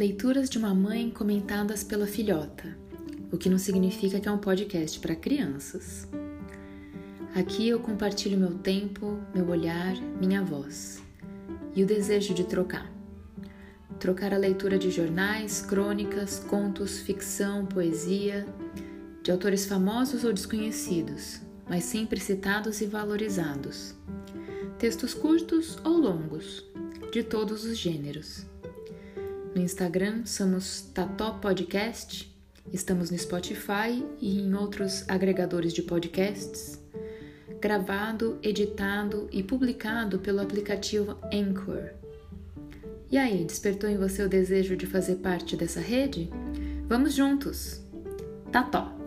Leituras de uma mãe comentadas pela filhota, o que não significa que é um podcast para crianças. Aqui eu compartilho meu tempo, meu olhar, minha voz e o desejo de trocar. Trocar a leitura de jornais, crônicas, contos, ficção, poesia, de autores famosos ou desconhecidos, mas sempre citados e valorizados. Textos curtos ou longos, de todos os gêneros. No Instagram somos Tató Podcast, estamos no Spotify e em outros agregadores de podcasts, gravado, editado e publicado pelo aplicativo Anchor. E aí, despertou em você o desejo de fazer parte dessa rede? Vamos juntos! Tató!